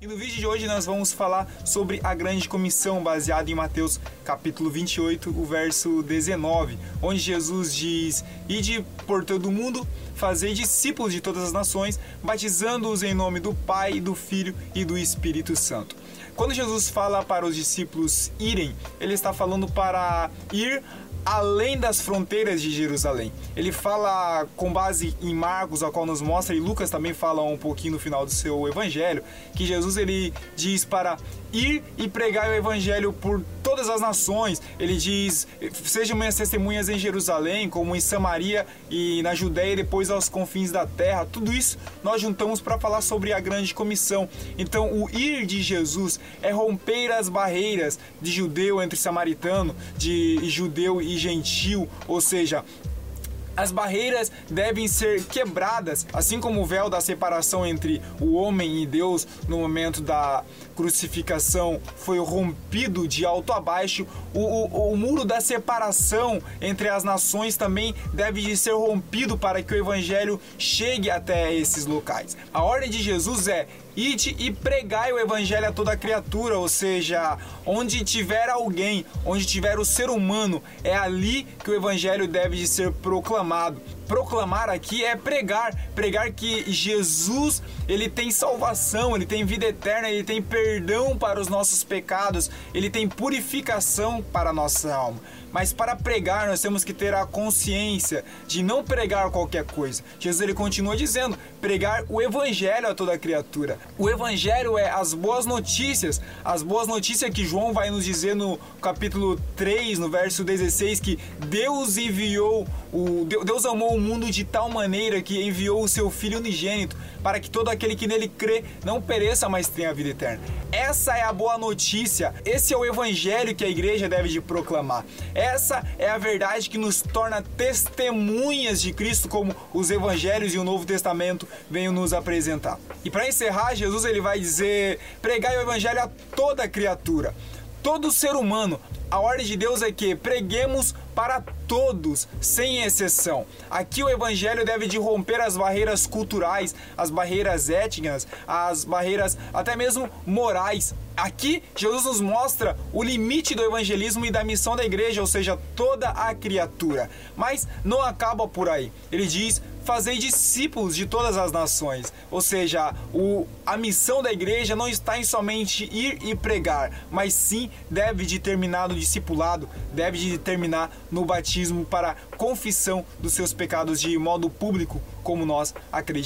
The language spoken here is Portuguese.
E no vídeo de hoje nós vamos falar sobre a grande comissão baseada em Mateus capítulo 28, o verso 19, onde Jesus diz: "Ide por todo o mundo, fazei discípulos de todas as nações, batizando-os em nome do Pai, do Filho e do Espírito Santo." Quando Jesus fala para os discípulos irem, ele está falando para ir além das fronteiras de Jerusalém. Ele fala com base em Marcos, a qual nos mostra, e Lucas também fala um pouquinho no final do seu evangelho, que Jesus ele diz para ir e pregar o evangelho por todas as nações. Ele diz: "Sejam minhas testemunhas em Jerusalém, como em Samaria e na Judéia e depois aos confins da terra". Tudo isso nós juntamos para falar sobre a grande comissão. Então, o ir de Jesus é romper as barreiras de judeu entre samaritano, de judeu e gentil, ou seja, as barreiras devem ser quebradas, assim como o véu da separação entre o homem e Deus no momento da crucificação foi rompido de alto a baixo, o, o, o muro da separação entre as nações também deve de ser rompido para que o evangelho chegue até esses locais. A ordem de Jesus é Ide e pregai o evangelho a toda criatura, ou seja, onde tiver alguém, onde tiver o ser humano, é ali que o evangelho deve de ser proclamado. Proclamar aqui é pregar, pregar que Jesus, ele tem salvação, ele tem vida eterna, ele tem perdão para os nossos pecados, ele tem purificação para a nossa alma. Mas para pregar, nós temos que ter a consciência de não pregar qualquer coisa. Jesus ele continua dizendo: pregar o evangelho a toda criatura. O evangelho é as boas notícias, as boas notícias que João vai nos dizer no capítulo 3, no verso 16 que Deus enviou o Deus amou o mundo de tal maneira que enviou o seu filho unigênito para que todo aquele que nele crê não pereça, mas tenha a vida eterna. Essa é a boa notícia. Esse é o evangelho que a igreja deve de proclamar. Essa é a verdade que nos torna testemunhas de Cristo, como os evangelhos e o Novo Testamento vêm nos apresentar. E para encerrar, Jesus ele vai dizer: pregai o evangelho a toda criatura todo ser humano. A ordem de Deus é que preguemos para todos, sem exceção. Aqui o evangelho deve de romper as barreiras culturais, as barreiras étnicas, as barreiras até mesmo morais. Aqui Jesus nos mostra o limite do evangelismo e da missão da igreja, ou seja, toda a criatura. Mas não acaba por aí. Ele diz: fazei discípulos de todas as nações. Ou seja, o, a missão da igreja não está em somente ir e pregar, mas sim deve de terminar no discipulado, deve de terminar no batismo para confissão dos seus pecados de modo público, como nós acreditamos.